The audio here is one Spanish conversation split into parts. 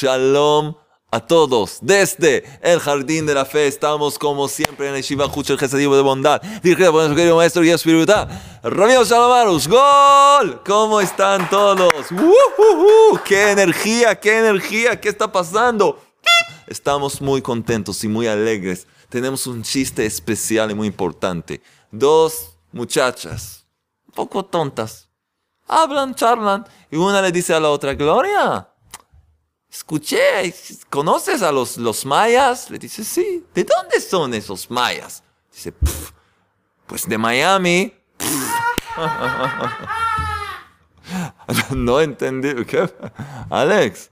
Shalom a todos. Desde el Jardín de la Fe estamos como siempre en el Shiva el Gesedivo de Bondad, dirigido por nuestro querido maestro y espiritual, Ramiro Salomarus. ¡Gol! ¿Cómo están todos? ¡Uh, qué energía, qué energía! ¿Qué está pasando? Estamos muy contentos y muy alegres. Tenemos un chiste especial y muy importante. Dos muchachas, un poco tontas, hablan, charlan, y una le dice a la otra, Gloria, escuché, ¿conoces a los, los mayas? Le dice, sí. ¿De dónde son esos mayas? Dice, pues de Miami. no entendí. ¿Qué? Alex,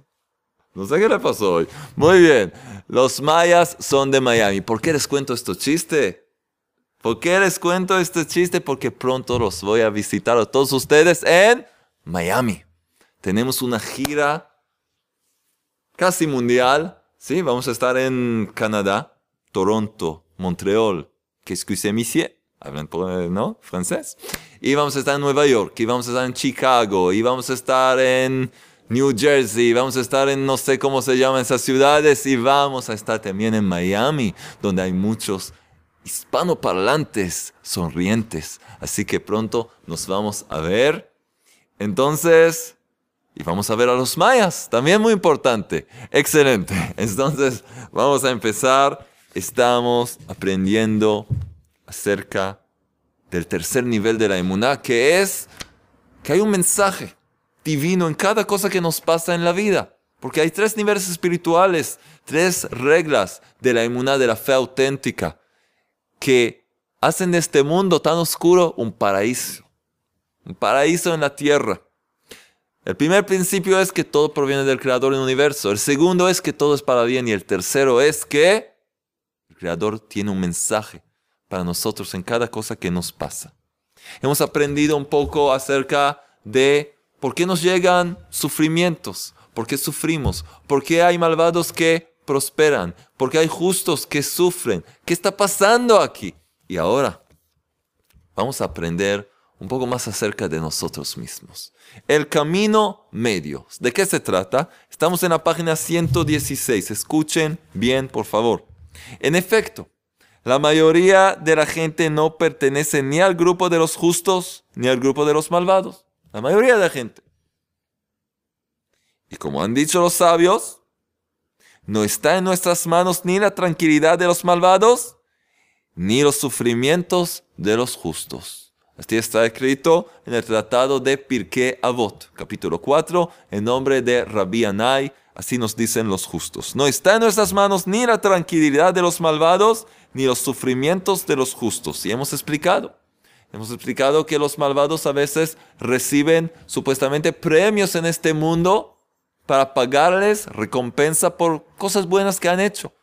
no sé qué le pasó hoy. Muy bien. Los mayas son de Miami. ¿Por qué les cuento este chiste? ¿Por qué les cuento este chiste? Porque pronto los voy a visitar a todos ustedes en Miami. Tenemos una gira casi mundial. Sí, vamos a estar en Canadá, Toronto, Montreal, que es que monsieur, hablan ¿no? francés. Y vamos a estar en Nueva York, y vamos a estar en Chicago, y vamos a estar en New Jersey, vamos a estar en no sé cómo se llaman esas ciudades, y vamos a estar también en Miami, donde hay muchos hispanoparlantes sonrientes. Así que pronto nos vamos a ver. Entonces, y vamos a ver a los mayas, también muy importante. Excelente. Entonces, vamos a empezar. Estamos aprendiendo acerca del tercer nivel de la inmunidad, que es que hay un mensaje divino en cada cosa que nos pasa en la vida. Porque hay tres niveles espirituales, tres reglas de la inmunidad, de la fe auténtica, que hacen de este mundo tan oscuro un paraíso. Un paraíso en la tierra. El primer principio es que todo proviene del Creador del universo. El segundo es que todo es para bien. Y el tercero es que el Creador tiene un mensaje para nosotros en cada cosa que nos pasa. Hemos aprendido un poco acerca de por qué nos llegan sufrimientos, por qué sufrimos, por qué hay malvados que prosperan, por qué hay justos que sufren, qué está pasando aquí. Y ahora vamos a aprender un poco más acerca de nosotros mismos. El camino medio. ¿De qué se trata? Estamos en la página 116. Escuchen bien, por favor. En efecto, la mayoría de la gente no pertenece ni al grupo de los justos ni al grupo de los malvados. La mayoría de la gente. Y como han dicho los sabios, no está en nuestras manos ni la tranquilidad de los malvados, ni los sufrimientos de los justos. Así está escrito en el tratado de Pirkei Avot, capítulo 4, en nombre de Rabbi Anai, así nos dicen los justos. No está en nuestras manos ni la tranquilidad de los malvados, ni los sufrimientos de los justos. Y hemos explicado, hemos explicado que los malvados a veces reciben supuestamente premios en este mundo para pagarles recompensa por cosas buenas que han hecho.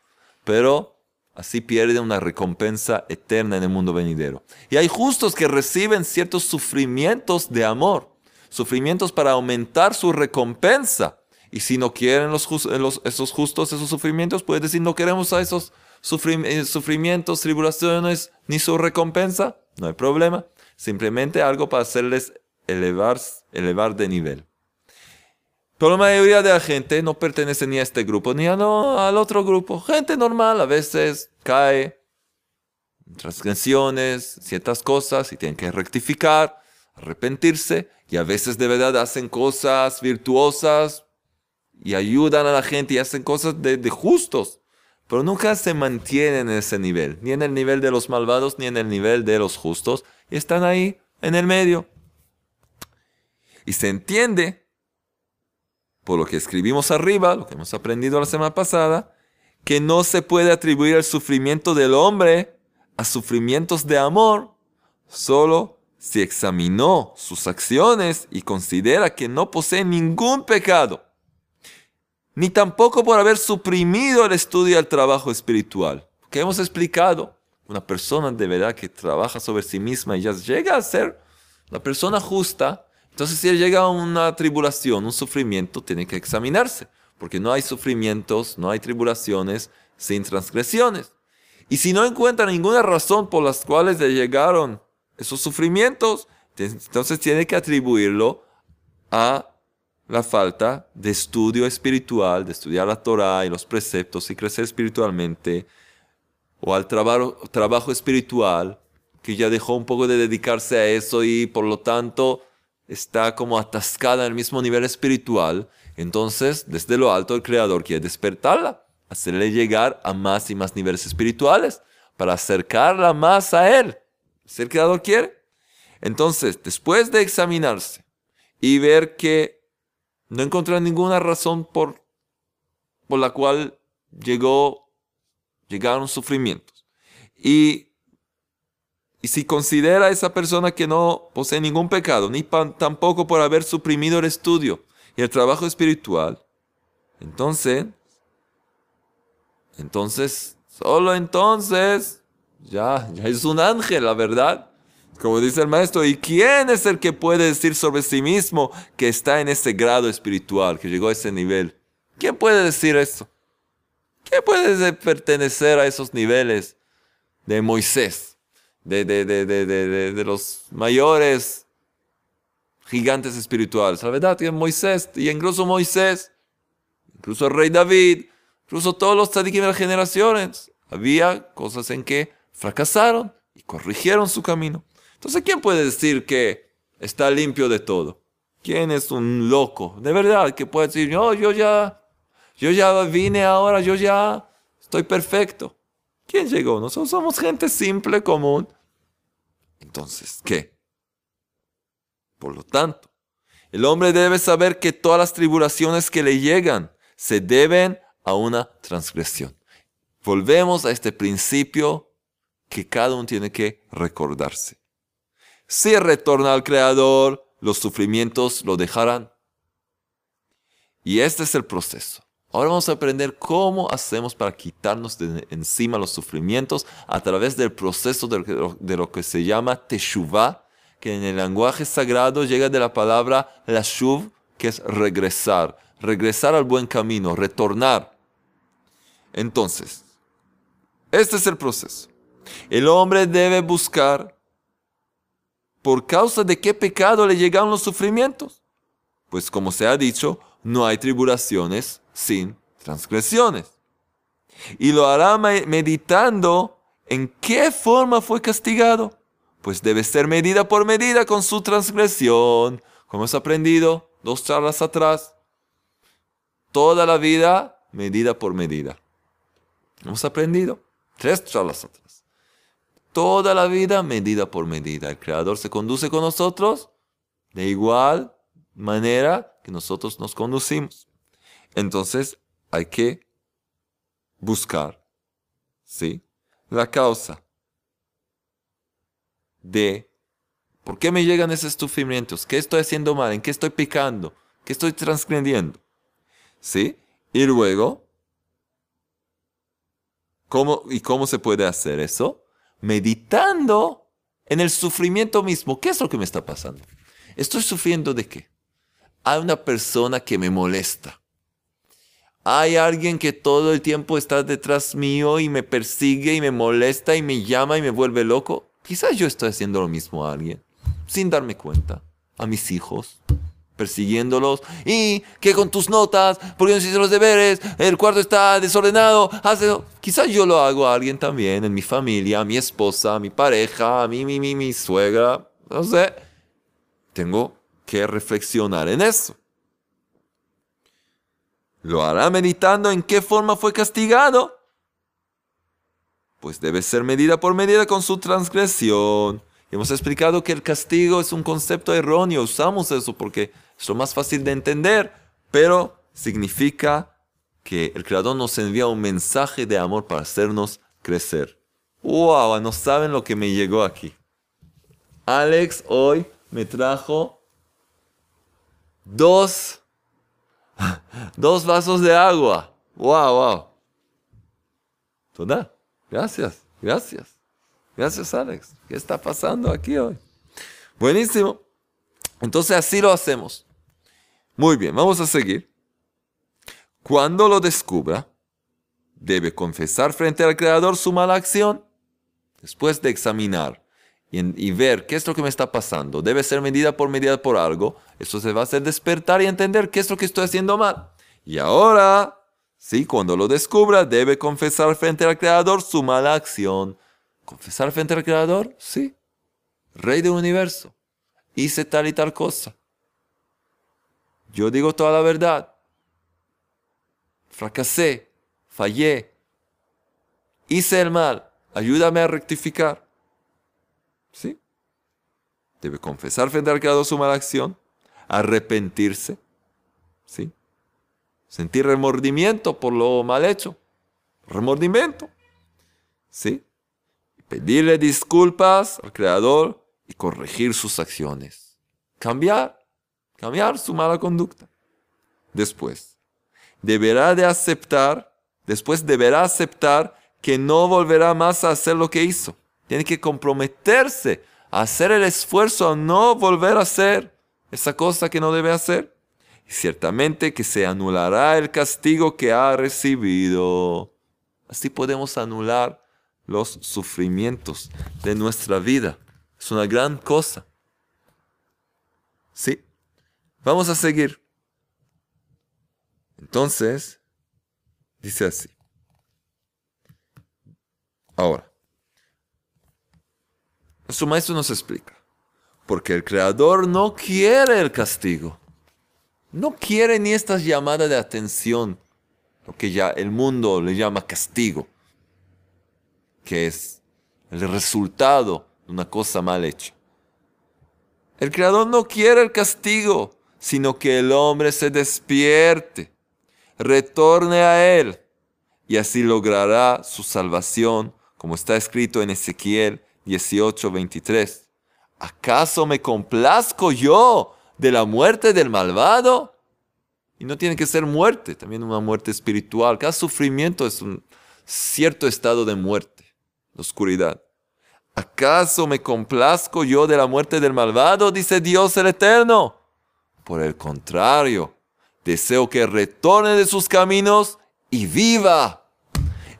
Pero así pierde una recompensa eterna en el mundo venidero. Y hay justos que reciben ciertos sufrimientos de amor, sufrimientos para aumentar su recompensa. Y si no quieren esos justos esos sufrimientos, puede decir no queremos a esos eh, sufrimientos, tribulaciones, ni su recompensa. No hay problema. Simplemente algo para hacerles elevar, elevar de nivel. Pero la mayoría de la gente no pertenece ni a este grupo ni a al otro grupo. Gente normal a veces cae transgresiones, ciertas cosas y tienen que rectificar, arrepentirse y a veces de verdad hacen cosas virtuosas y ayudan a la gente y hacen cosas de, de justos. Pero nunca se mantienen en ese nivel, ni en el nivel de los malvados ni en el nivel de los justos. Y están ahí en el medio. Y se entiende por lo que escribimos arriba, lo que hemos aprendido la semana pasada, que no se puede atribuir el sufrimiento del hombre a sufrimientos de amor, solo si examinó sus acciones y considera que no posee ningún pecado, ni tampoco por haber suprimido el estudio del trabajo espiritual. Que hemos explicado, una persona de verdad que trabaja sobre sí misma y ya llega a ser una persona justa, entonces, si llega a una tribulación, un sufrimiento, tiene que examinarse, porque no hay sufrimientos, no hay tribulaciones sin transgresiones. Y si no encuentra ninguna razón por las cuales le llegaron esos sufrimientos, entonces tiene que atribuirlo a la falta de estudio espiritual, de estudiar la Torah y los preceptos y crecer espiritualmente, o al trabajo, trabajo espiritual, que ya dejó un poco de dedicarse a eso y por lo tanto está como atascada en el mismo nivel espiritual, entonces desde lo alto el Creador quiere despertarla, hacerle llegar a más y más niveles espirituales, para acercarla más a Él. Si el Creador quiere. Entonces, después de examinarse y ver que no encontró ninguna razón por, por la cual llegó, llegaron sufrimientos. Y, y si considera a esa persona que no posee ningún pecado, ni tampoco por haber suprimido el estudio y el trabajo espiritual, entonces, entonces, solo entonces, ya, ya es un ángel, la verdad. Como dice el maestro, ¿y quién es el que puede decir sobre sí mismo que está en ese grado espiritual, que llegó a ese nivel? ¿Quién puede decir eso? ¿Quién puede pertenecer a esos niveles de Moisés, de, de, de, de los mayores gigantes espirituales? La verdad que Moisés, y incluso Moisés, incluso el rey David, incluso todos los las generaciones, había cosas en que fracasaron y corrigieron su camino. Entonces, ¿quién puede decir que está limpio de todo? ¿Quién es un loco? De verdad, que puede decir, yo ya, yo ya vine ahora, yo ya estoy perfecto. ¿Quién llegó? Nosotros somos gente simple, común. Entonces, ¿qué? Por lo tanto, el hombre debe saber que todas las tribulaciones que le llegan se deben a una transgresión. Volvemos a este principio que cada uno tiene que recordarse. Si retorna al Creador, los sufrimientos lo dejarán. Y este es el proceso. Ahora vamos a aprender cómo hacemos para quitarnos de encima los sufrimientos a través del proceso de lo que se llama Teshuvah, que en el lenguaje sagrado llega de la palabra Lashuv, que es regresar, regresar al buen camino, retornar. Entonces, este es el proceso. El hombre debe buscar ¿Por causa de qué pecado le llegaron los sufrimientos? Pues como se ha dicho, no hay tribulaciones sin transgresiones. Y lo hará meditando en qué forma fue castigado. Pues debe ser medida por medida con su transgresión, como hemos aprendido dos charlas atrás. Toda la vida, medida por medida. Hemos aprendido tres charlas atrás toda la vida medida por medida. El Creador se conduce con nosotros de igual manera que nosotros nos conducimos. Entonces hay que buscar, ¿sí? La causa de por qué me llegan esos sufrimientos, qué estoy haciendo mal, en qué estoy picando, qué estoy transgrediendo, ¿sí? Y luego, ¿cómo y cómo se puede hacer eso? meditando en el sufrimiento mismo. ¿Qué es lo que me está pasando? ¿Estoy sufriendo de qué? Hay una persona que me molesta. Hay alguien que todo el tiempo está detrás mío y me persigue y me molesta y me llama y me vuelve loco. Quizás yo estoy haciendo lo mismo a alguien, sin darme cuenta. A mis hijos, persiguiéndolos. Y que con tus notas, porque no hiciste los deberes, el cuarto está desordenado. Quizás yo lo hago a alguien también, en mi familia, a mi esposa, a mi pareja, a mí, mi, mi, mi suegra. No sé. Tengo que reflexionar en eso. ¿Lo hará meditando en qué forma fue castigado? Pues debe ser medida por medida con su transgresión. Hemos explicado que el castigo es un concepto erróneo. Usamos eso porque es lo más fácil de entender, pero significa que el Creador nos envía un mensaje de amor para hacernos crecer. ¡Wow! No saben lo que me llegó aquí. Alex hoy me trajo dos, dos vasos de agua. ¡Wow! ¡Wow! Toda. Gracias, gracias. Gracias, Alex. ¿Qué está pasando aquí hoy? Buenísimo. Entonces así lo hacemos. Muy bien, vamos a seguir. Cuando lo descubra, debe confesar frente al Creador su mala acción. Después de examinar y, ver qué es lo que me está pasando. Debe ser medida por medida por algo. Eso se va a hacer despertar y entender qué es lo que estoy haciendo mal. Y ahora, sí, cuando lo descubra, debe confesar frente al Creador su mala acción. ¿Confesar frente al Creador? Sí. Rey del universo. Hice tal y tal cosa. Yo digo toda la verdad. Fracasé, fallé, hice el mal. Ayúdame a rectificar. ¿Sí? Debe confesar frente al Creador su mala acción, arrepentirse, ¿sí? Sentir remordimiento por lo mal hecho, remordimiento, ¿sí? Pedirle disculpas al Creador y corregir sus acciones. Cambiar, cambiar su mala conducta. Después, deberá de aceptar, después deberá aceptar que no volverá más a hacer lo que hizo. Tiene que comprometerse a hacer el esfuerzo a no volver a hacer esa cosa que no debe hacer. Y ciertamente que se anulará el castigo que ha recibido. Así podemos anular los sufrimientos de nuestra vida. Es una gran cosa. Sí. Vamos a seguir. Entonces, dice así. Ahora, su maestro nos explica, porque el creador no quiere el castigo, no quiere ni estas llamadas de atención, lo que ya el mundo le llama castigo, que es el resultado de una cosa mal hecha. El creador no quiere el castigo, sino que el hombre se despierte, retorne a él, y así logrará su salvación, como está escrito en Ezequiel 18, 23. ¿Acaso me complazco yo de la muerte del malvado? Y no tiene que ser muerte, también una muerte espiritual. Cada sufrimiento es un cierto estado de muerte, de oscuridad. ¿Acaso me complazco yo de la muerte del malvado? Dice Dios el Eterno. Por el contrario, deseo que retorne de sus caminos y viva.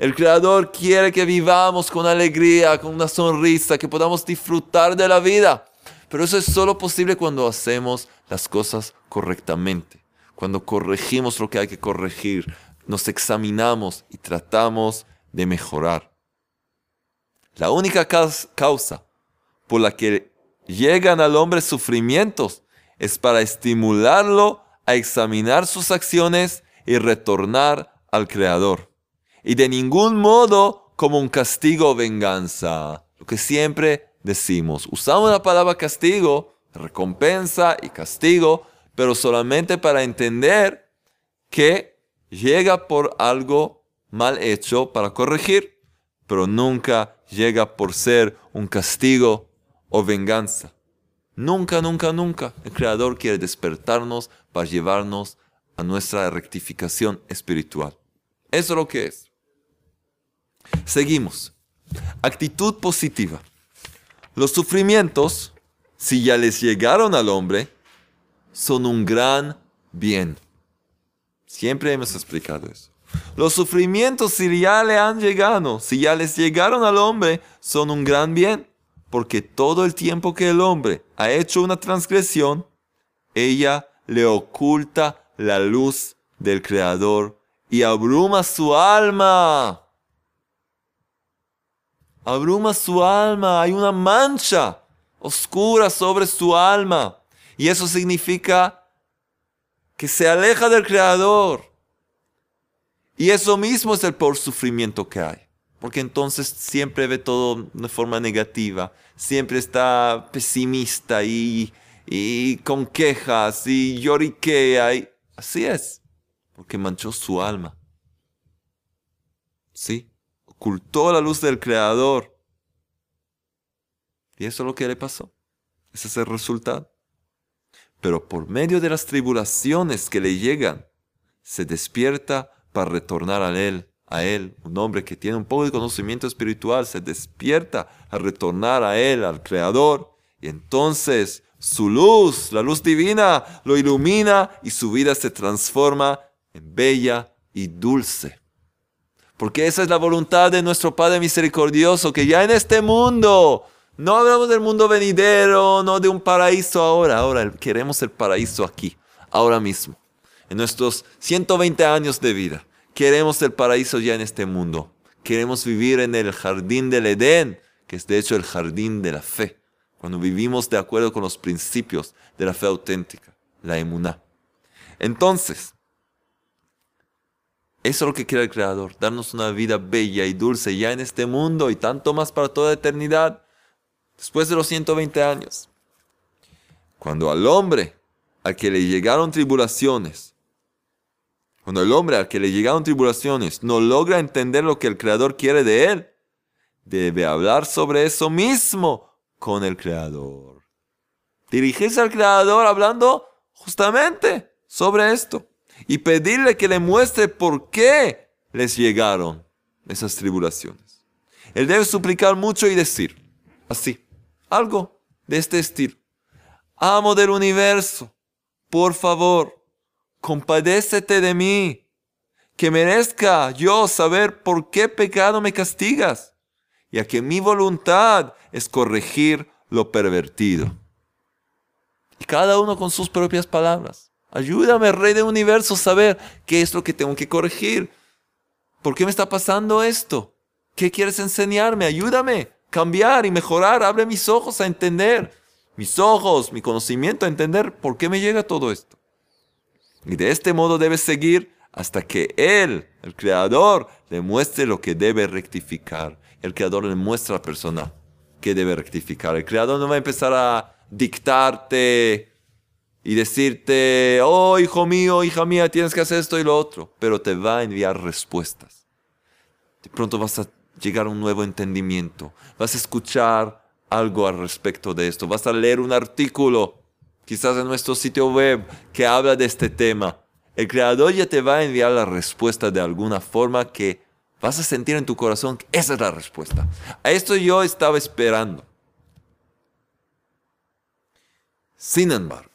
El Creador quiere que vivamos con alegría, con una sonrisa, que podamos disfrutar de la vida. Pero eso es solo posible cuando hacemos las cosas correctamente, cuando corregimos lo que hay que corregir, nos examinamos y tratamos de mejorar. La única causa por la que llegan al hombre sufrimientos es para estimularlo a examinar sus acciones y retornar al Creador y de ningún modo como un castigo o venganza. Lo que siempre decimos. Usamos la palabra castigo, recompensa y castigo, pero solamente para entender que llega por algo mal hecho para corregir, pero nunca llega por ser un castigo o venganza. Nunca, nunca, nunca el Creador quiere despertarnos para llevarnos a nuestra rectificación espiritual. Eso es lo que es. Seguimos. Actitud positiva. Los sufrimientos, si ya les llegaron al hombre, son un gran bien. Siempre hemos explicado eso. Los sufrimientos, si ya le han llegado, si ya les llegaron al hombre, son un gran bien. Porque todo el tiempo que el hombre ha hecho una transgresión, ella le oculta la luz del Creador y abruma su alma abruma su alma, hay una mancha oscura sobre su alma. Y eso significa que se aleja del Creador. Y eso mismo es el por sufrimiento que hay. Porque entonces siempre ve todo de forma negativa, siempre está pesimista y, y con quejas y lloriquea. Y así es, porque manchó su alma. ¿Sí? Ocultó la luz del Creador. Y eso es lo que le pasó. Ese es el resultado. Pero por medio de las tribulaciones que le llegan, se despierta para retornar a Él. A Él, un hombre que tiene un poco de conocimiento espiritual, se despierta a retornar a Él, al Creador. Y entonces su luz, la luz divina, lo ilumina y su vida se transforma en bella y dulce. Porque esa es la voluntad de nuestro Padre misericordioso, que ya en este mundo No hablamos del mundo venidero, no de un paraíso ahora. Ahora queremos el paraíso aquí, ahora mismo. En nuestros 120 años de vida. Queremos el paraíso ya en este mundo. Queremos vivir en el jardín del Edén, que es de hecho el jardín de la fe. Cuando vivimos de acuerdo con los principios de la fe auténtica, la emuná. Entonces, eso es lo que quiere el Creador, darnos una vida bella y dulce ya en este mundo y tanto más para toda eternidad, después de los 120 años. Cuando al hombre al que le llegaron tribulaciones, cuando el hombre al que le llegaron tribulaciones no logra entender lo que el Creador quiere de él, debe hablar sobre eso mismo con el Creador. Dirigirse al Creador hablando justamente sobre esto y pedirle que le muestre por qué les llegaron esas tribulaciones. Él debe suplicar mucho y decir, así, algo de este estilo. Amo del universo, por favor, compadécete de mí, que merezca yo saber por qué pecado me castigas, ya que mi voluntad es corregir lo pervertido. Y cada uno con sus propias palabras. Ayúdame, Rey del Universo, a saber qué es lo que tengo que corregir. ¿Por qué me está pasando esto? ¿Qué quieres enseñarme? Ayúdame, cambiar y mejorar. Abre mis ojos a entender. Mis ojos, mi conocimiento a entender por qué me llega todo esto. Y de este modo debes seguir hasta que Él, el Creador, le muestre lo que debe rectificar. El Creador le muestra a la persona que debe rectificar. El Creador no va a empezar a dictarte y decirte, oh hijo mío, hija mía, tienes que hacer esto y lo otro, pero te va a enviar respuestas. De pronto vas a llegar a un nuevo entendimiento, vas a escuchar algo al respecto de esto, vas a leer un artículo, quizás en nuestro sitio web, que habla de este tema. El creador ya te va a enviar la respuesta de alguna forma que vas a sentir en tu corazón que esa es la respuesta. A esto yo estaba esperando. Sin embargo,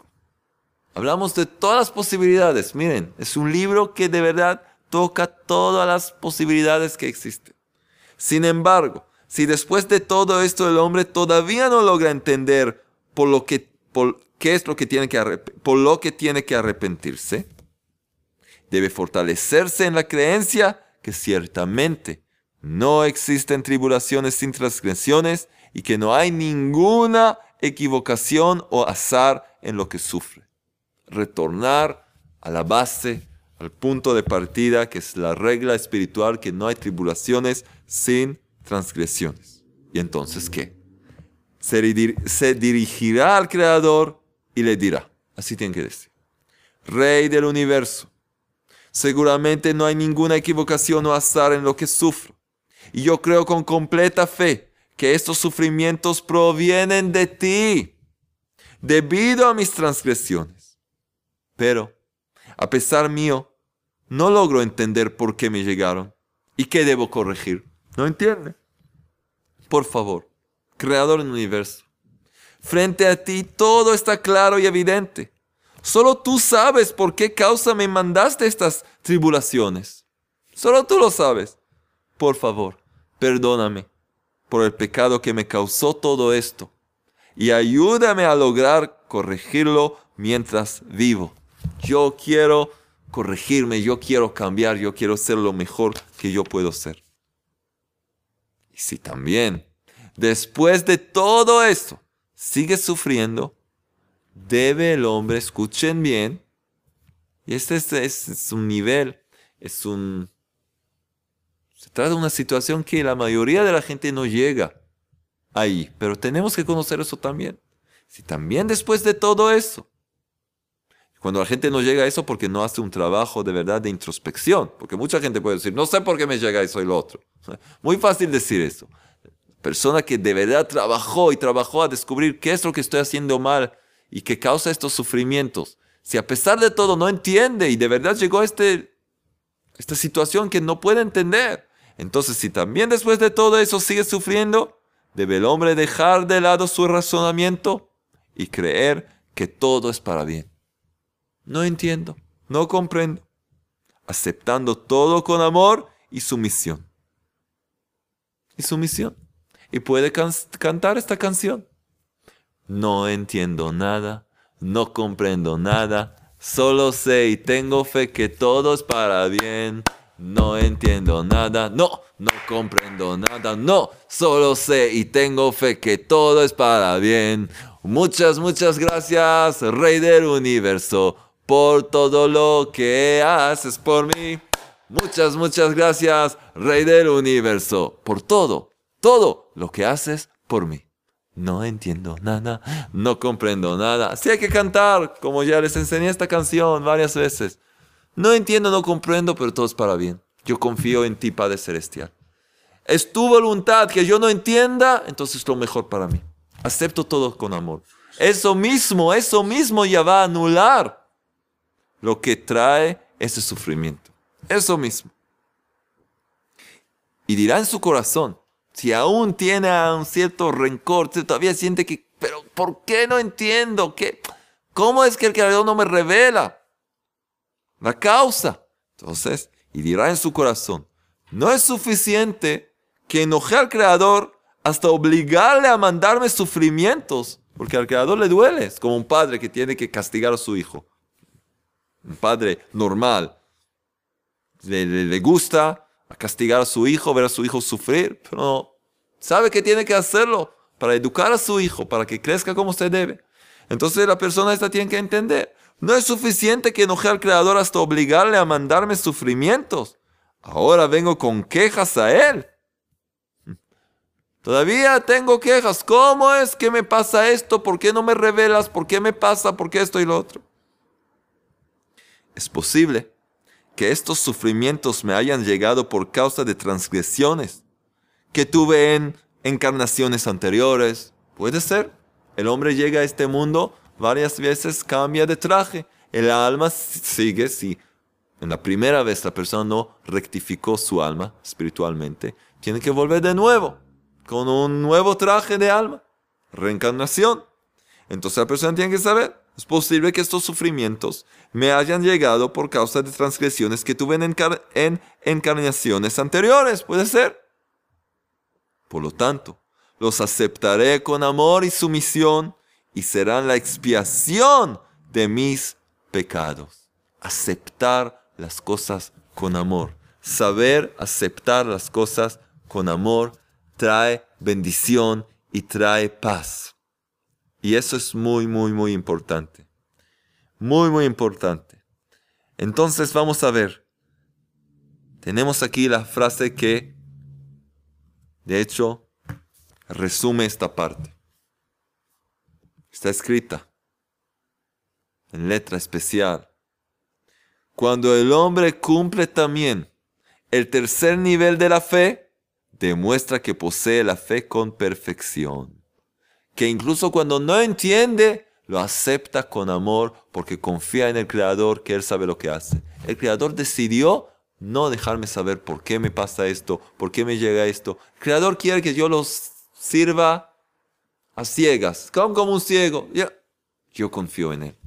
Hablamos de todas las posibilidades. Miren, es un libro que de verdad toca todas las posibilidades que existen. Sin embargo, si después de todo esto el hombre todavía no logra entender por lo que, qué es lo que tiene que, por lo que tiene que arrepentirse, debe fortalecerse en la creencia que ciertamente no existen tribulaciones sin transgresiones y que no hay ninguna equivocación o azar en lo que sufre retornar a la base, al punto de partida, que es la regla espiritual, que no hay tribulaciones sin transgresiones. ¿Y entonces qué? Se, dirigirá al Creador y le dirá, así tiene que decir, Rey del universo, seguramente no hay ninguna equivocación o azar en lo que sufro. Y yo creo con completa fe que estos sufrimientos provienen de ti, debido a mis transgresiones. Pero, a pesar mío, no logro entender por qué me llegaron y qué debo corregir. ¿No entiende? Por favor, Creador del universo, frente a ti todo está claro y evidente. Solo tú sabes por qué causa me mandaste estas tribulaciones. Solo tú lo sabes. Por favor, perdóname por el pecado que me causó todo esto y ayúdame a lograr corregirlo mientras vivo. Yo quiero corregirme, yo quiero cambiar, yo quiero ser lo mejor que yo puedo ser. Y si también, después de todo esto, sigue sufriendo, debe el hombre, escuchen bien, y este es, un nivel, es un... Se trata de una situación que la mayoría de la gente no llega ahí, pero tenemos que conocer eso también. Si también después de todo eso, cuando la gente no llega a eso porque no hace un trabajo de verdad de introspección, porque mucha gente puede decir, no sé por qué me llega eso y lo otro. Muy fácil decir eso. Persona que de verdad trabajó y trabajó a descubrir qué es lo que estoy haciendo mal y que causa estos sufrimientos. Si a pesar de todo no entiende y de verdad llegó a este, esta situación que no puede entender, entonces si también después de todo eso sigue sufriendo, debe el hombre dejar de lado su razonamiento y creer que todo es para bien. No entiendo, no comprendo. Aceptando todo con amor y sumisión. Y sumisión. y puede cantar esta canción. No entiendo nada, no comprendo nada, solo sé y tengo fe que todo es para bien. No entiendo nada, no, no comprendo nada, no, solo sé y tengo fe que todo es para bien. Muchas, muchas gracias, Rey del Universo, por todo lo que haces por mí. Muchas, muchas gracias, Rey del Universo, por todo, todo lo que haces por mí. No entiendo nada, no comprendo nada. Sí hay que cantar, como ya les enseñé esta canción varias veces. No entiendo, no comprendo, pero todo es para bien. Yo confío en ti, Padre Celestial. Es tu voluntad que yo no entienda, entonces es lo mejor para mí. Acepto todo con amor. Eso mismo, eso mismo ya va a anular lo que trae ese sufrimiento. Eso mismo. Y dirá en su corazón, si aún tiene un cierto rencor, todavía siente que, pero ¿por qué no entiendo? ¿Qué? ¿Cómo es que el Creador no me revela la causa? Entonces, y dirá en su corazón, no es suficiente que enoje al Creador hasta obligarle a mandarme sufrimientos, porque al Creador le duele, es como un padre que tiene que castigar a su hijo. Un padre normal. Le, le gusta castigar a su hijo, ver a su hijo sufrir, pero sabe que tiene que hacerlo para educar a su hijo, para que crezca como se debe. Entonces la persona esta tiene que entender, no es suficiente que enoje al Creador hasta obligarle a mandarme sufrimientos. Ahora vengo con quejas a Él. Todavía tengo quejas. ¿Cómo es que me pasa esto? ¿Por qué no me revelas? ¿Por qué me pasa? ¿Por qué esto y lo otro? Es posible que estos sufrimientos me hayan llegado por causa de transgresiones que tuve en encarnaciones anteriores. Puede ser. El hombre llega a este mundo varias veces cambia de traje. El alma sigue, si en la primera vez la persona no rectificó su alma espiritualmente, tiene que volver de nuevo, con un nuevo traje de alma, reencarnación. Entonces la persona tiene que saber, es posible que estos sufrimientos me hayan llegado por causa de transgresiones que tuve en, en encarnaciones anteriores, puede ser. Por lo tanto, los aceptaré con amor y sumisión y serán la expiación de mis pecados. Aceptar las cosas con amor. Saber aceptar las cosas con amor trae bendición y trae paz. Y eso es muy, muy, muy importante. Muy, muy importante. Entonces vamos a ver. Tenemos aquí la frase que, de hecho, resume esta parte. Está escrita en letra especial. Cuando el hombre cumple también el tercer nivel de la fe, demuestra que posee la fe con perfección. Que incluso cuando no entiende, lo acepta con amor porque confía en el Creador que Él sabe lo que hace. El Creador decidió no dejarme saber por qué me pasa esto, por qué me llega esto. El Creador quiere que yo los sirva a ciegas, como, un ciego. Yo confío en Él.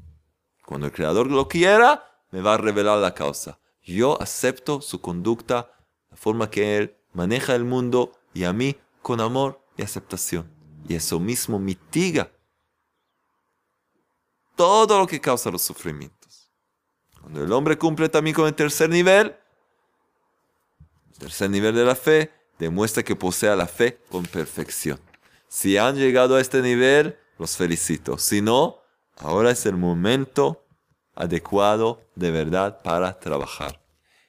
Cuando el Creador lo quiera, me va a revelar la causa. Yo acepto su conducta, la forma que Él maneja el mundo y a mí con amor y aceptación. Y eso mismo mitiga todo lo que causa los sufrimientos. Cuando el hombre cumple también con el tercer nivel, el tercer nivel de la fe, demuestra que posee la fe con perfección. Si han llegado a este nivel, los felicito. Si no, ahora es el momento adecuado de verdad para trabajar.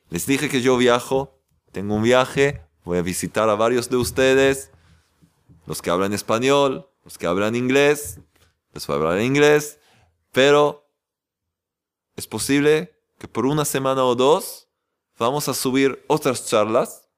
Les dije que yo viajo, tengo un viaje, voy a visitar a varios de ustedes, los que hablan español, los que hablan inglés, les voy a hablar inglés, pero es posible que por una semana o dos vamos a subir otras charlas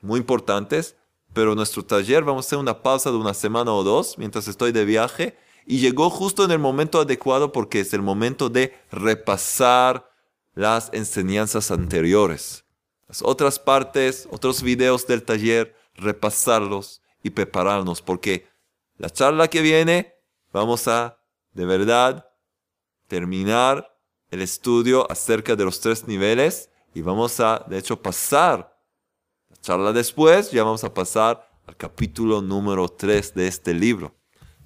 muy importantes pero nuestro taller vamos a hacer una pausa de una semana o dos mientras estoy de viaje y llegó justo en el momento adecuado porque es el momento de repasar las enseñanzas anteriores. Las otras partes, otros videos del taller, repasarlos y prepararnos porque la charla que viene vamos a de verdad terminar el estudio acerca de los tres niveles y vamos a de hecho pasar charla después, ya vamos a pasar al capítulo número 3 de este libro.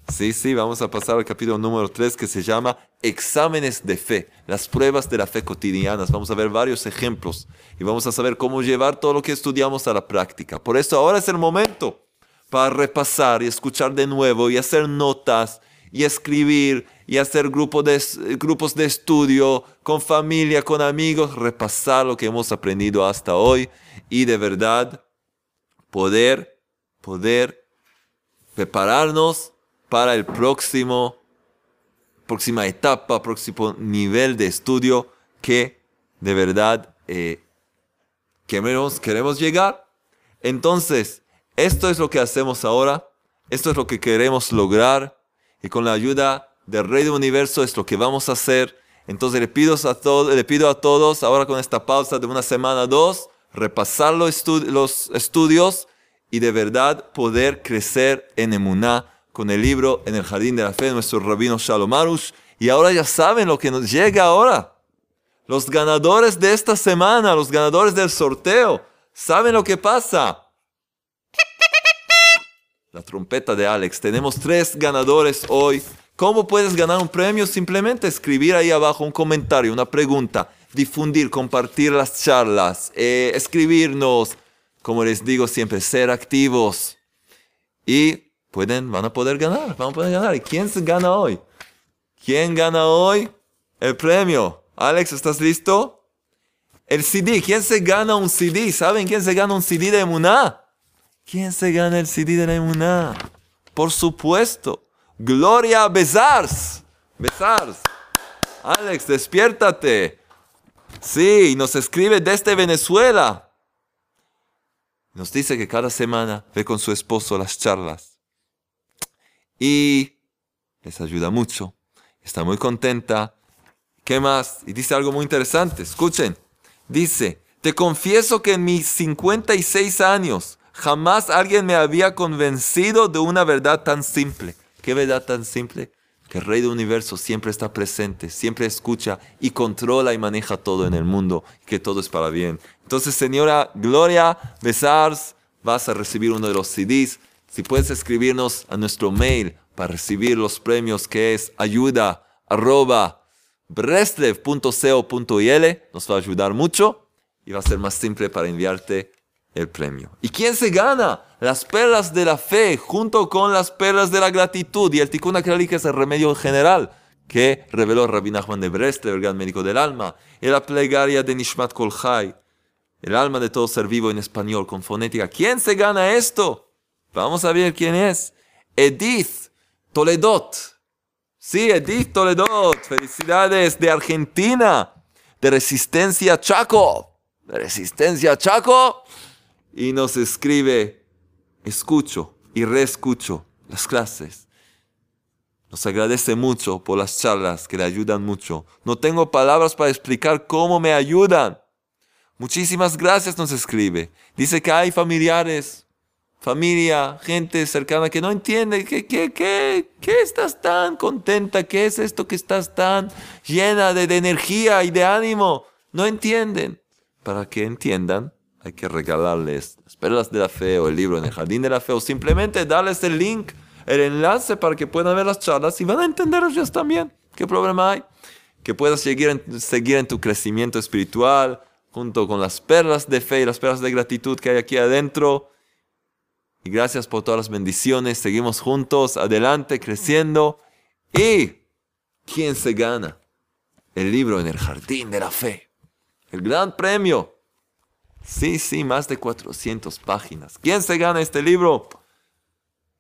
Sí, sí, vamos a pasar al capítulo número 3 que se llama Exámenes de fe, las pruebas de la fe cotidianas. Vamos a ver varios ejemplos y vamos a saber cómo llevar todo lo que estudiamos a la práctica. Por eso ahora es el momento para repasar y escuchar de nuevo y hacer notas y escribir y hacer grupos de, grupos de estudio con familia, con amigos, repasar lo que hemos aprendido hasta hoy y de verdad poder, poder prepararnos para el próximo, próxima etapa, próximo nivel de estudio que de verdad eh, queremos, queremos llegar. Entonces, esto es lo que hacemos ahora, esto es lo que queremos lograr y con la ayuda del Rey del Universo es lo que vamos a hacer. Entonces le pido a, todos, le pido a todos, ahora con esta pausa de una semana, dos, repasar los, estudios y de verdad poder crecer en Emuná con el libro En el Jardín de la Fe de nuestro rabino Shalom Arush. Y ahora ya saben lo que nos llega ahora. Los ganadores de esta semana, los ganadores del sorteo, saben lo que pasa. La trompeta de Alex. Tenemos tres ganadores hoy. ¿Cómo puedes ganar un premio? Simplemente escribir ahí abajo un comentario, una pregunta, difundir, compartir las charlas, eh, escribirnos, como les digo siempre, ser activos. Y pueden, van a poder ganar, van a poder ganar. ¿Y quién se gana hoy? ¿Quién gana hoy? El premio. Alex, ¿estás listo? El CD. ¿Quién se gana un CD? ¿Saben quién se gana un CD de Muná? ¿Quién se gana el CD de la Emuná? Por supuesto. Gloria Besars. Besars. Alex, despiértate. Sí, nos escribe desde Venezuela. Nos dice que cada semana ve con su esposo las charlas y les ayuda mucho. Está muy contenta. ¿Qué más? Y dice algo muy interesante. Escuchen. Dice, te confieso que en mis 56 años jamás alguien me había convencido de una verdad tan simple. ¿Qué verdad tan simple? Que el Rey del Universo siempre está presente, siempre escucha y controla y maneja todo en el mundo, que todo es para bien. Entonces, señora Gloria Besars, vas a recibir uno de los CDs si puedes escribirnos a nuestro mail para recibir los premios que es ayuda arroba nos va a ayudar mucho y va a ser más simple para enviarte el premio. ¿Y quién se gana? Las perlas de la fe junto con las perlas de la gratitud y el Tikkun que es el remedio general que reveló Rabbi Nachman de Breslev, el gran médico del alma, y la plegaria de Nishmat Kolchai, el alma de todo ser vivo en español con fonética. ¿Quién se gana esto? Vamos a ver quién es. Edith Toledot. Sí, Edith Toledot. Felicidades de Argentina. De Resistencia Chaco. De Resistencia Chaco. Y nos escribe, escucho y reescucho las clases. Nos agradece mucho por las charlas que le ayudan mucho. No tengo palabras para explicar cómo me ayudan. Muchísimas gracias nos escribe. Dice que hay familiares familia, gente cercana que no entiende ¿qué, qué, qué, qué estás tan contenta, qué es esto que estás tan llena de, energía y de ánimo. No entienden. Para que entiendan, hay que regalarles las perlas de la fe o el libro en el jardín de la fe o simplemente darles el link, el enlace para que puedan ver las charlas y van a entender ellos también. ¿Qué problema hay? Que puedas seguir en, seguir en tu crecimiento espiritual junto con las perlas de fe y las perlas de gratitud que hay aquí adentro y gracias por todas las bendiciones. Seguimos juntos, adelante, creciendo. ¿Y quién se gana? El libro en el jardín de la fe. El gran premio. Sí, sí, más de 400 páginas. ¿Quién se gana este libro?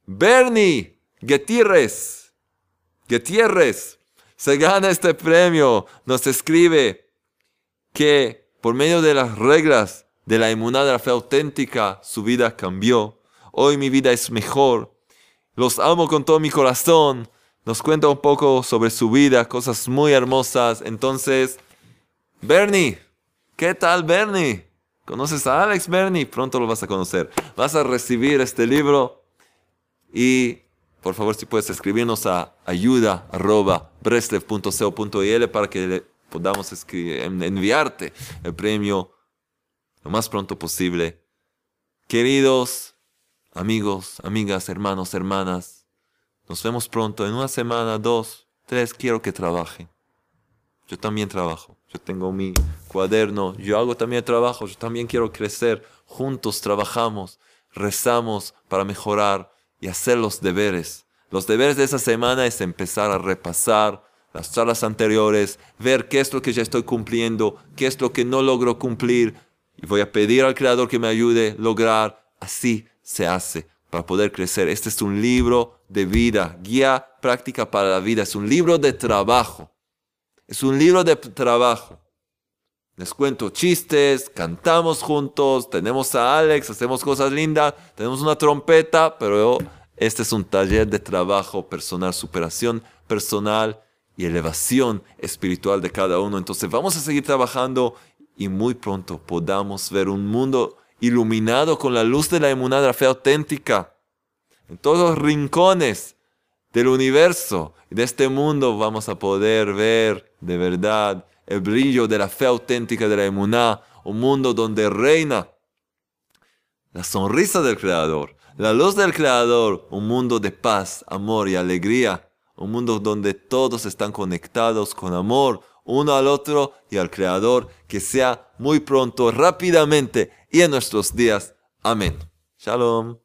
Bernie Gutiérrez. Gutiérrez se gana este premio. Nos escribe que por medio de las reglas de la inmunidad de la fe auténtica, su vida cambió hoy mi vida es mejor. Los amo con todo mi corazón. Nos cuenta un poco sobre su vida, cosas muy hermosas. Entonces, Bernie, ¿qué tal Bernie? ¿Conoces a Alex Bernie? Pronto lo vas a conocer. Vas a recibir este libro y por favor si puedes escribirnos a ayuda.breslev.co.il para que podamos enviarte el premio lo más pronto posible. Queridos amigos, amigas, hermanos, hermanas, nos vemos pronto, en una semana, dos, tres, quiero que trabajen. Yo también trabajo, yo tengo mi cuaderno, yo hago también trabajo, yo también quiero crecer, juntos trabajamos, rezamos para mejorar y hacer los deberes. Los deberes de esa semana es empezar a repasar las charlas anteriores, ver qué es lo que ya estoy cumpliendo, qué es lo que no logro cumplir, y voy a pedir al Creador que me ayude a lograr. Así se hace para poder crecer. Este es un libro de vida, guía práctica para la vida, es un libro de trabajo. Es un libro de trabajo. Les cuento chistes, cantamos juntos, tenemos a Alex, hacemos cosas lindas, tenemos una trompeta, pero este es un taller de trabajo personal, superación personal y elevación espiritual de cada uno. Entonces vamos a seguir trabajando y muy pronto podamos ver un mundo iluminado con la luz de la la fe auténtica. En todos los rincones del universo de este mundo vamos a poder ver de verdad el brillo de la fe auténtica de la emuná, un mundo donde reina la sonrisa del Creador, la luz del Creador, un mundo de paz, amor y alegría un mundo donde todos están conectados con amor uno al otro y al Creador, que sea muy pronto, rápidamente y en nuestros días. Amén. Shalom.